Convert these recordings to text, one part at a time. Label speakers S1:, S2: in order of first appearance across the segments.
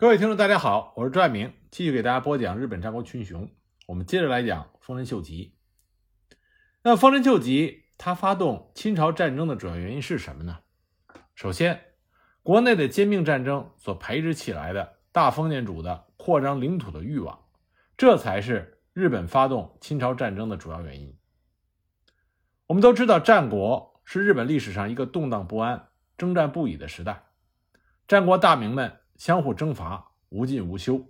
S1: 各位听众，大家好，我是朱爱明，继续给大家播讲日本战国群雄。我们接着来讲丰臣秀吉。那丰臣秀吉他发动侵朝战争的主要原因是什么呢？首先，国内的兼并战争所培植起来的大封建主的扩张领土的欲望，这才是日本发动侵朝战争的主要原因。我们都知道，战国是日本历史上一个动荡不安、征战不已的时代，战国大名们。相互征伐，无尽无休，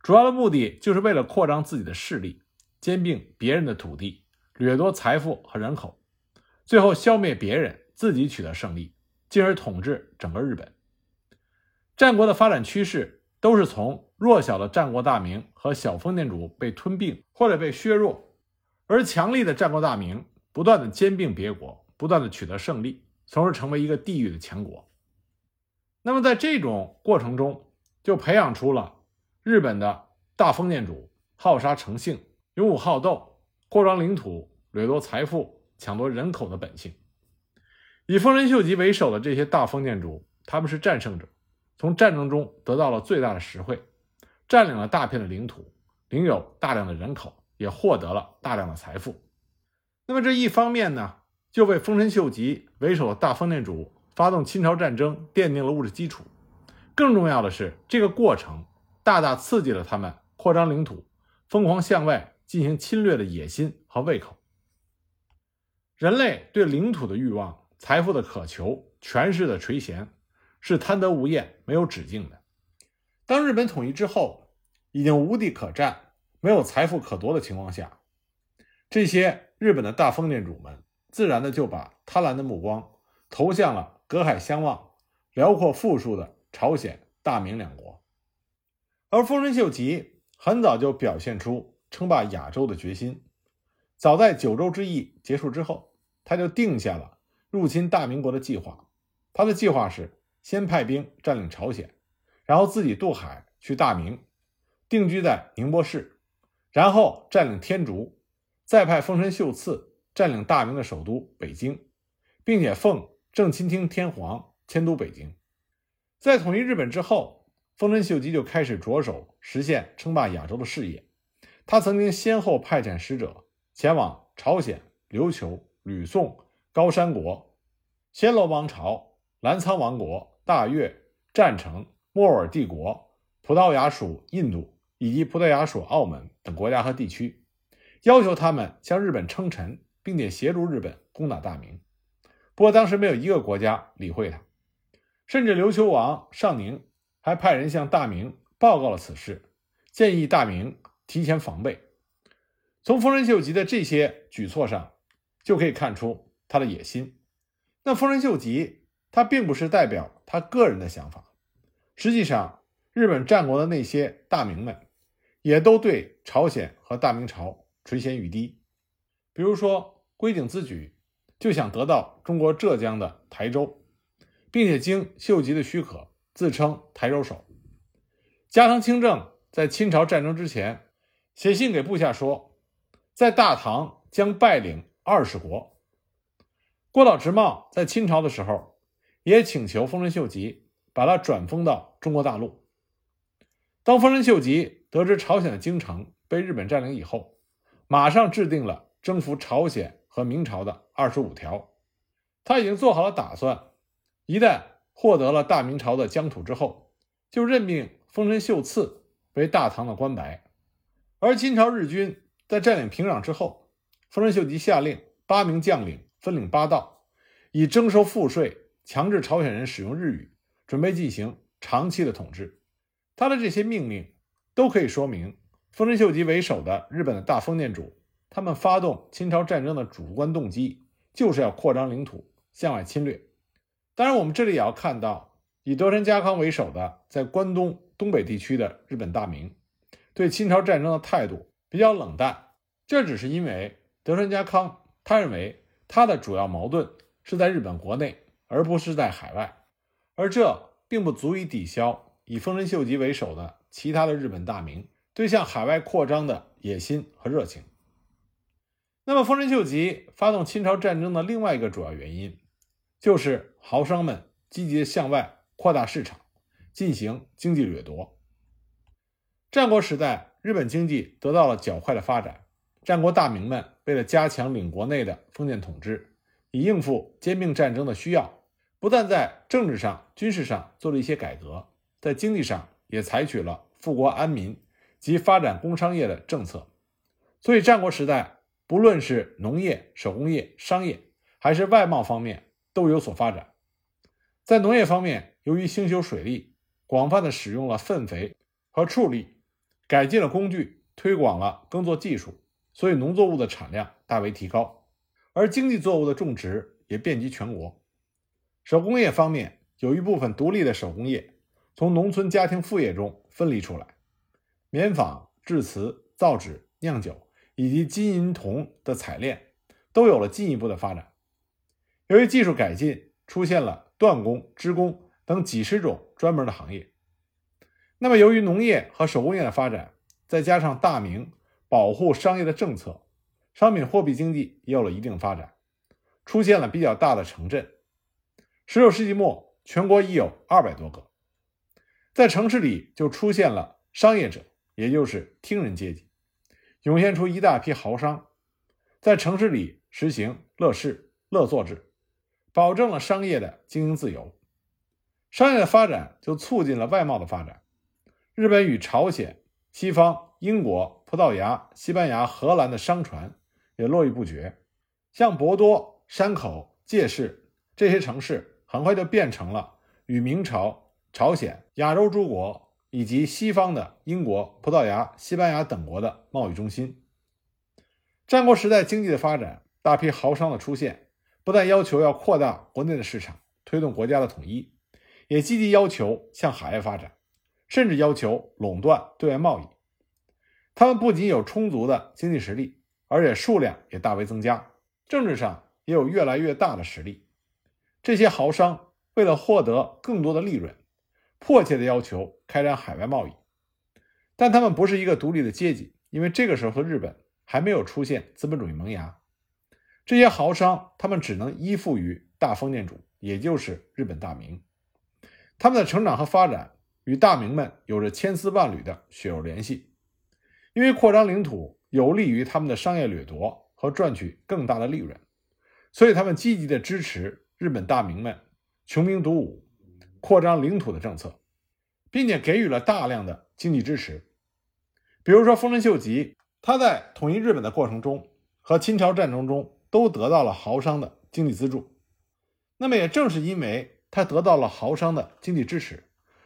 S1: 主要的目的就是为了扩张自己的势力，兼并别人的土地，掠夺财富和人口，最后消灭别人，自己取得胜利，进而统治整个日本。战国的发展趋势都是从弱小的战国大名和小封建主被吞并或者被削弱，而强力的战国大名不断的兼并别国，不断的取得胜利，从而成为一个地域的强国。那么，在这种过程中，就培养出了日本的大封建主好杀成性、勇武好斗、扩张领土、掠夺财富、抢夺人口的本性。以丰臣秀吉为首的这些大封建主，他们是战胜者，从战争中得到了最大的实惠，占领了大片的领土，领有大量的人口，也获得了大量的财富。那么这一方面呢，就为丰臣秀吉为首的大封建主。发动侵朝战争奠定了物质基础，更重要的是，这个过程大大刺激了他们扩张领土、疯狂向外进行侵略的野心和胃口。人类对领土的欲望、财富的渴求、权势的垂涎，是贪得无厌、没有止境的。当日本统一之后，已经无地可占、没有财富可夺的情况下，这些日本的大封建主们自然的就把贪婪的目光投向了。隔海相望、辽阔富庶的朝鲜、大明两国，而丰臣秀吉很早就表现出称霸亚洲的决心。早在九州之役结束之后，他就定下了入侵大明国的计划。他的计划是先派兵占领朝鲜，然后自己渡海去大明，定居在宁波市，然后占领天竺，再派丰臣秀次占领大明的首都北京，并且奉。正亲听天皇迁都北京，在统一日本之后，丰臣秀吉就开始着手实现称霸亚洲的事业。他曾经先后派遣使者前往朝鲜、琉球、吕宋、高山国、暹罗王朝、澜沧王国、大越、占城、莫尔帝国、葡萄牙属印度以及葡萄牙属澳门等国家和地区，要求他们向日本称臣，并且协助日本攻打大明。不过当时没有一个国家理会他，甚至琉球王尚宁还派人向大明报告了此事，建议大明提前防备。从丰臣秀吉的这些举措上，就可以看出他的野心。那丰臣秀吉他并不是代表他个人的想法，实际上日本战国的那些大名们也都对朝鲜和大明朝垂涎欲滴，比如说龟井自举。就想得到中国浙江的台州，并且经秀吉的许可，自称台州守。加藤清正在清朝战争之前写信给部下说，在大唐将拜领二十国。郭岛直茂在清朝的时候也请求丰臣秀吉把他转封到中国大陆。当丰臣秀吉得知朝鲜的京城被日本占领以后，马上制定了征服朝鲜。和明朝的二十五条，他已经做好了打算。一旦获得了大明朝的疆土之后，就任命丰臣秀次为大唐的官白。而金朝日军在占领平壤之后，丰臣秀吉下令八名将领分领八道，以征收赋税、强制朝鲜人使用日语，准备进行长期的统治。他的这些命令都可以说明，丰臣秀吉为首的日本的大封建主。他们发动侵朝战争的主观动机，就是要扩张领土，向外侵略。当然，我们这里也要看到，以德川家康为首的在关东东北地区的日本大明，对侵朝战争的态度比较冷淡。这只是因为德川家康他认为他的主要矛盾是在日本国内，而不是在海外，而这并不足以抵消以丰臣秀吉为首的其他的日本大明对向海外扩张的野心和热情。那么，丰臣秀吉发动侵朝战争的另外一个主要原因，就是豪商们积极向外扩大市场，进行经济掠夺。战国时代，日本经济得到了较快的发展。战国大名们为了加强领国内的封建统治，以应付兼并战争的需要，不但在政治上、军事上做了一些改革，在经济上也采取了富国安民及发展工商业的政策。所以，战国时代不论是农业、手工业、商业，还是外贸方面，都有所发展。在农业方面，由于兴修水利，广泛的使用了粪肥和畜力，改进了工具，推广了耕作技术。所以农作物的产量大为提高，而经济作物的种植也遍及全国。手工业方面，有一部分独立的手工业从农村家庭副业中分离出来，棉纺、制瓷、造纸、酿酒以及金银铜的采炼都有了进一步的发展。由于技术改进，出现了锻工、织工等几十种专门的行业。那么，由于农业和手工业的发展，再加上大明。保护商业的政策，商品货币经济也有了一定发展，出现了比较大的城镇。十九世纪末，全国已有二百多个，在城市里就出现了商业者，也就是听人阶级，涌现出一大批豪商，在城市里实行乐市、乐作制，保证了商业的经营自由。商业的发展就促进了外贸的发展，日本与朝鲜、西方、英国。葡萄牙、西班牙、荷兰的商船也络绎不绝，像博多、山口、界市这些城市，很快就变成了与明朝、朝鲜、亚洲诸国以及西方的英国、葡萄牙、西班牙等国的贸易中心。战国时代经济的发展，大批豪商的出现，不但要求要扩大国内的市场，推动国家的统一，也积极要求向海外发展，甚至要求垄断对外贸易。他们不仅有充足的经济实力，而且数量也大为增加，政治上也有越来越大的实力。这些豪商为了获得更多的利润，迫切的要求开展海外贸易。但他们不是一个独立的阶级，因为这个时候的日本还没有出现资本主义萌芽。这些豪商他们只能依附于大封建主，也就是日本大明。他们的成长和发展与大明们有着千丝万缕的血肉联系。因为扩张领土有利于他们的商业掠夺和赚取更大的利润，所以他们积极的支持日本大名们穷兵黩武、扩张领土的政策，并且给予了大量的经济支持。比如说，丰臣秀吉，他在统一日本的过程中和清朝战争中都得到了豪商的经济资助。那么，也正是因为他得到了豪商的经济支持，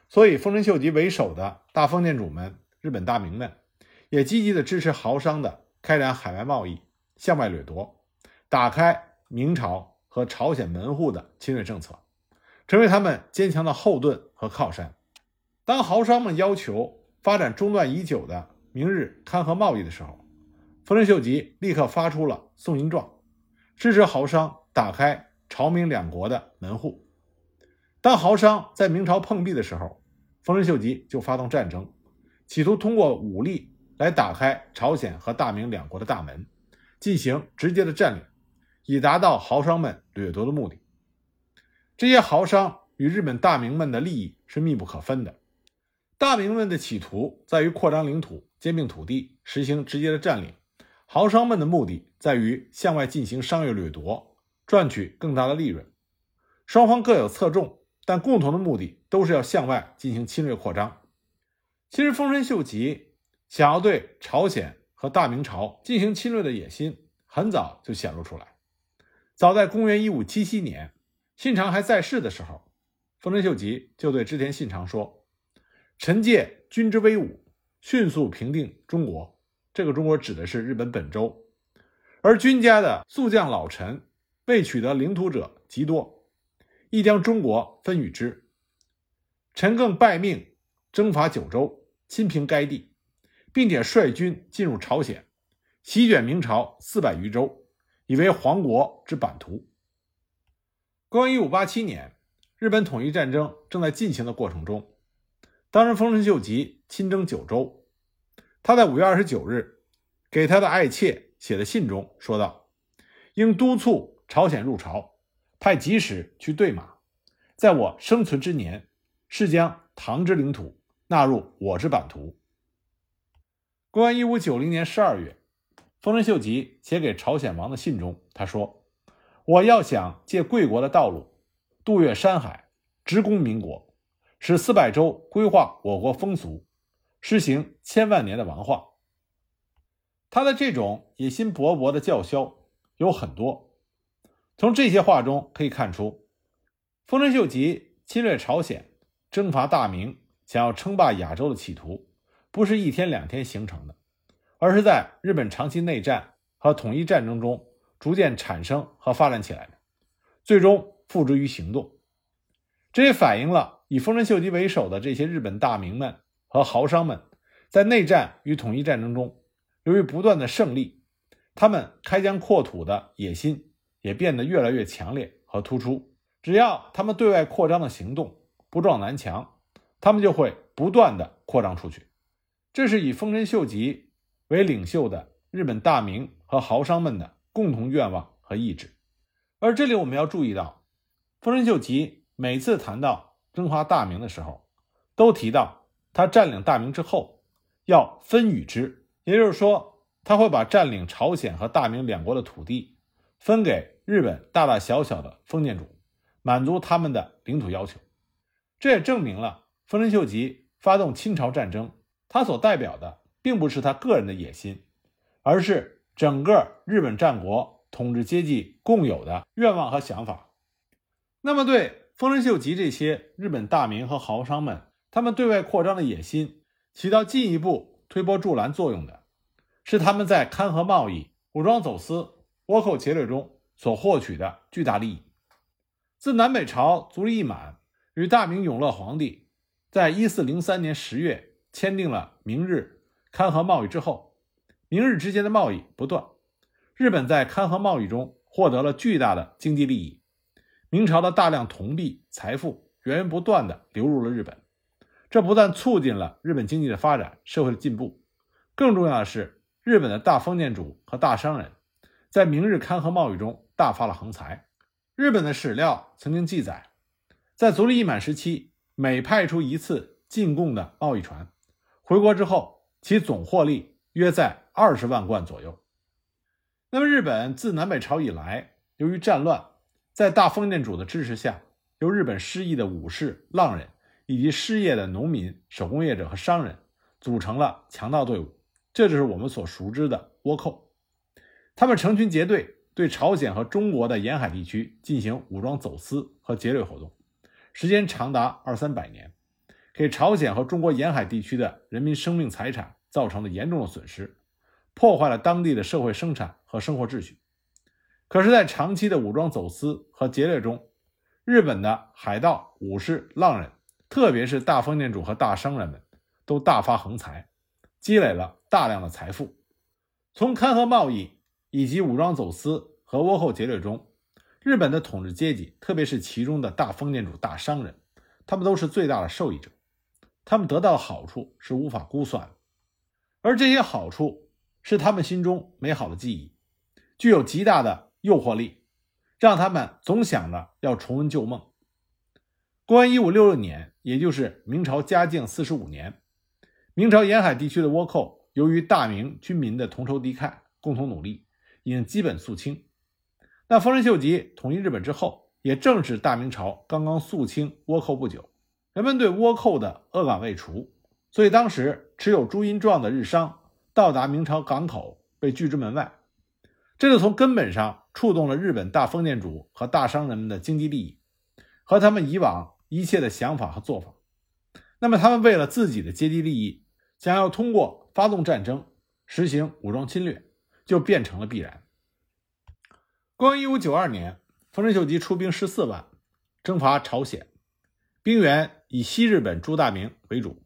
S1: 所以丰臣秀吉为首的大封建主们、日本大名们。也积极的支持豪商的开展海外贸易、向外掠夺，打开明朝和朝鲜门户的侵略政策，成为他们坚强的后盾和靠山。当豪商们要求发展中断已久的明日勘合贸易的时候，丰臣秀吉立刻发出了送银状，支持豪商打开朝明两国的门户。当豪商在明朝碰壁的时候，丰臣秀吉就发动战争，企图通过武力。来打开朝鲜和大明两国的大门，进行直接的占领，以达到豪商们掠夺的目的。这些豪商与日本大明们的利益是密不可分的。大明们的企图在于扩张领土、兼并土地、实行直接的占领；豪商们的目的在于向外进行商业掠夺，赚取更大的利润。双方各有侧重，但共同的目的都是要向外进行侵略扩张。其实，丰臣秀吉。想要对朝鲜和大明朝进行侵略的野心，很早就显露出来。早在公元一五七七年，信长还在世的时候，丰臣秀吉就对织田信长说：“臣借君之威武，迅速平定中国。这个中国指的是日本本州，而君家的宿将老臣未取得领土者极多，亦将中国分与之。臣更拜命征伐九州，亲平该地。”并且率军进入朝鲜，席卷明朝四百余州，以为皇国之版图。公元一五八七年，日本统一战争正在进行的过程中，当时丰臣秀吉亲征九州。他在五月二十九日给他的爱妾写的信中说道：“应督促朝鲜入朝，派吉使去对马，在我生存之年，是将唐之领土纳入我之版图。”公元一五九零年十二月，丰臣秀吉写给朝鲜王的信中，他说：“我要想借贵国的道路，渡越山海，直攻民国，使四百州规划我国风俗，施行千万年的王化。”他的这种野心勃勃的叫嚣有很多。从这些话中可以看出，丰臣秀吉侵略朝鲜、征伐大明、想要称霸亚洲的企图。不是一天两天形成的，而是在日本长期内战和统一战争中逐渐产生和发展起来的，最终付之于行动。这也反映了以丰臣秀吉为首的这些日本大名们和豪商们，在内战与统一战争中，由于不断的胜利，他们开疆扩土的野心也变得越来越强烈和突出。只要他们对外扩张的行动不撞南墙，他们就会不断的扩张出去。这是以丰臣秀吉为领袖的日本大名和豪商们的共同愿望和意志，而这里我们要注意到，丰臣秀吉每次谈到征伐大明的时候，都提到他占领大明之后要分与之，也就是说，他会把占领朝鲜和大明两国的土地分给日本大大小小的封建主，满足他们的领土要求。这也证明了丰臣秀吉发动侵朝战争。他所代表的并不是他个人的野心，而是整个日本战国统治阶级共有的愿望和想法。那么，对丰臣秀吉这些日本大名和豪商们，他们对外扩张的野心起到进一步推波助澜作用的，是他们在勘合贸易、武装走私、倭寇劫掠中所获取的巨大利益。自南北朝足利义满与大明永乐皇帝在一四零三年十月。签订了明日勘合贸易之后，明日之间的贸易不断，日本在勘合贸易中获得了巨大的经济利益，明朝的大量铜币财富源源不断的流入了日本，这不但促进了日本经济的发展、社会的进步，更重要的是，日本的大封建主和大商人，在明日勘合贸易中大发了横财。日本的史料曾经记载，在足利义满时期，每派出一次进贡的贸易船。回国之后，其总获利约在二十万贯左右。那么，日本自南北朝以来，由于战乱，在大封建主的支持下，由日本失意的武士、浪人以及失业的农民、手工业者和商人组成了强盗队伍，这就是我们所熟知的倭寇。他们成群结队，对朝鲜和中国的沿海地区进行武装走私和劫掠活动，时间长达二三百年。给朝鲜和中国沿海地区的人民生命财产造成了严重的损失，破坏了当地的社会生产和生活秩序。可是，在长期的武装走私和劫掠中，日本的海盗、武士、浪人，特别是大封建主和大商人们，都大发横财，积累了大量的财富。从勘合贸易以及武装走私和倭寇劫掠中，日本的统治阶级，特别是其中的大封建主、大商人，他们都是最大的受益者。他们得到的好处是无法估算的，而这些好处是他们心中美好的记忆，具有极大的诱惑力，让他们总想着要重温旧梦。公元一五六六年，也就是明朝嘉靖四十五年，明朝沿海地区的倭寇由于大明军民的同仇敌忾，共同努力，已经基本肃清。那丰臣秀吉统一日本之后，也正是大明朝刚刚肃清倭寇不久。人们对倭寇的恶感未除，所以当时持有朱印状的日商到达明朝港口被拒之门外，这就从根本上触动了日本大封建主和大商人们的经济利益和他们以往一切的想法和做法。那么，他们为了自己的阶级利益，想要通过发动战争实行武装侵略，就变成了必然。公元一五九二年，丰臣秀吉出兵十四万征伐朝鲜。兵员以西日本诸大名为主，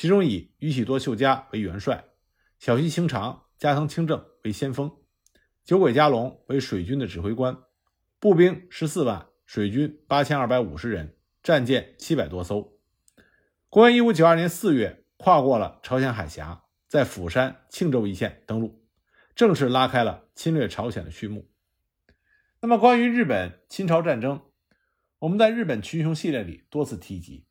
S1: 其中以宇喜多秀家为元帅，小西清长、加藤清正为先锋，酒鬼加隆为水军的指挥官，步兵十四万，水军八千二百五十人，战舰七百多艘。公元一五九二年四月，跨过了朝鲜海峡，在釜山、庆州一线登陆，正式拉开了侵略朝鲜的序幕。那么，关于日本侵朝战争。我们在日本群雄系列里多次提及，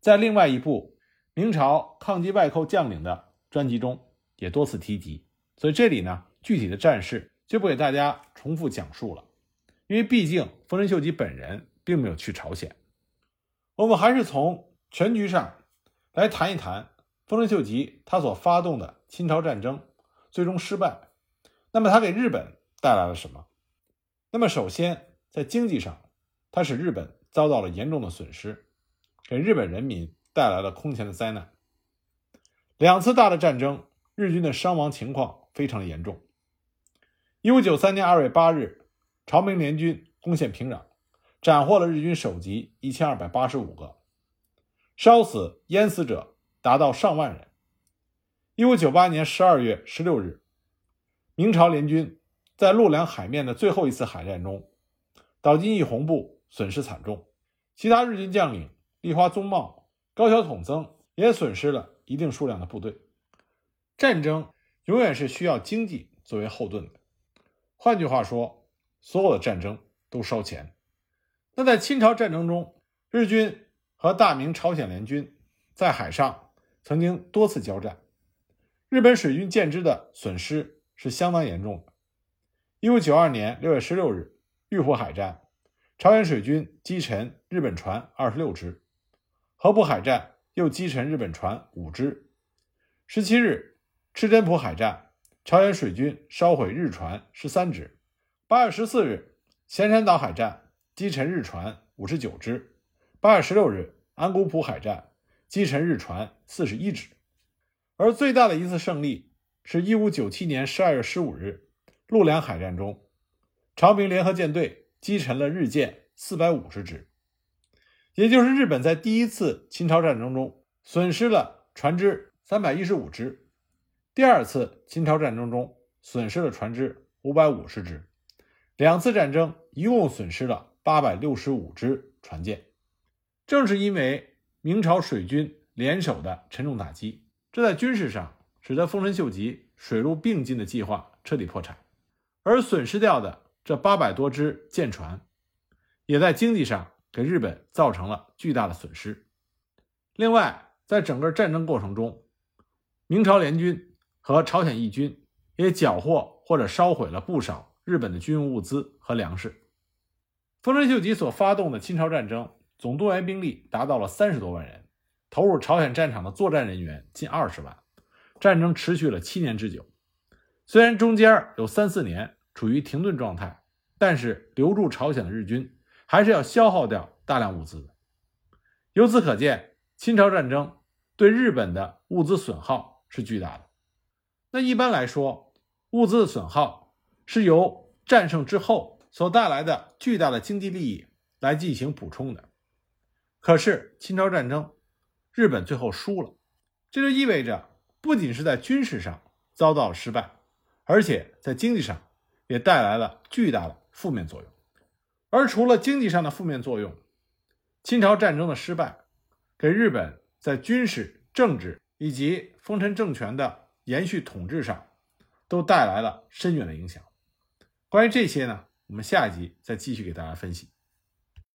S1: 在另外一部明朝抗击外寇将领的专辑中，也多次提及，所以这里呢，具体的战事就不给大家重复讲述了，因为毕竟丰臣秀吉本人并没有去朝鲜。我们还是从全局上来谈一谈丰臣秀吉他所发动的侵朝战争最终失败，那么他给日本带来了什么？那么首先在经济上，他使日本遭到了严重的损失，给日本人民带来了空前的灾难。两次大的战争，日军的伤亡情况非常严重。一五九三年二月八日，朝明联军攻陷平壤，斩获了日军首级一千二百八十五个，烧死淹死者达到上万人。一五九八年十二月十六日，明朝联军在陆良海面的最后一次海战中，岛津义弘部损失惨重，其他日军将领立花宗茂、高桥统增也损失了。一定数量的部队，战争永远是需要经济作为后盾的。换句话说，所有的战争都烧钱。那在清朝战争中，日军和大明朝鲜联军在海上曾经多次交战，日本水军舰只的损失是相当严重的。一五九二年六月十六日，玉浦海战，朝鲜水军击沉日本船二十六只；合浦海战。又击沉日本船五只。十七日，赤真浦海战，朝鲜水军烧毁日船十三只。八月十四日，咸山岛海战，击沉日船五十九只。八月十六日，安古浦海战，击沉日船四十一只。而最大的一次胜利，是一五九七年十二月十五日，陆良海战中，朝明联合舰队击沉了日舰四百五十只。也就是日本在第一次侵朝战争中损失了船只三百一十五只，第二次侵朝战争中损失了船只五百五十只，两次战争一共损失了八百六十五只船舰。正是因为明朝水军联手的沉重打击，这在军事上使得丰臣秀吉水陆并进的计划彻底破产，而损失掉的这八百多只舰船，也在经济上。给日本造成了巨大的损失。另外，在整个战争过程中，明朝联军和朝鲜义军也缴获或者烧毁了不少日本的军用物资和粮食。丰臣秀吉所发动的侵朝战争，总动员兵力达到了三十多万人，投入朝鲜战场的作战人员近二十万。战争持续了七年之久，虽然中间有三四年处于停顿状态，但是留住朝鲜的日军。还是要消耗掉大量物资的。由此可见，清朝战争对日本的物资损耗是巨大的。那一般来说，物资的损耗是由战胜之后所带来的巨大的经济利益来进行补充的。可是清朝战争，日本最后输了，这就意味着不仅是在军事上遭到了失败，而且在经济上也带来了巨大的负面作用。而除了经济上的负面作用，清朝战争的失败，给日本在军事、政治以及丰臣政权的延续统治上，都带来了深远的影响。关于这些呢，我们下一集再继续给大家分析。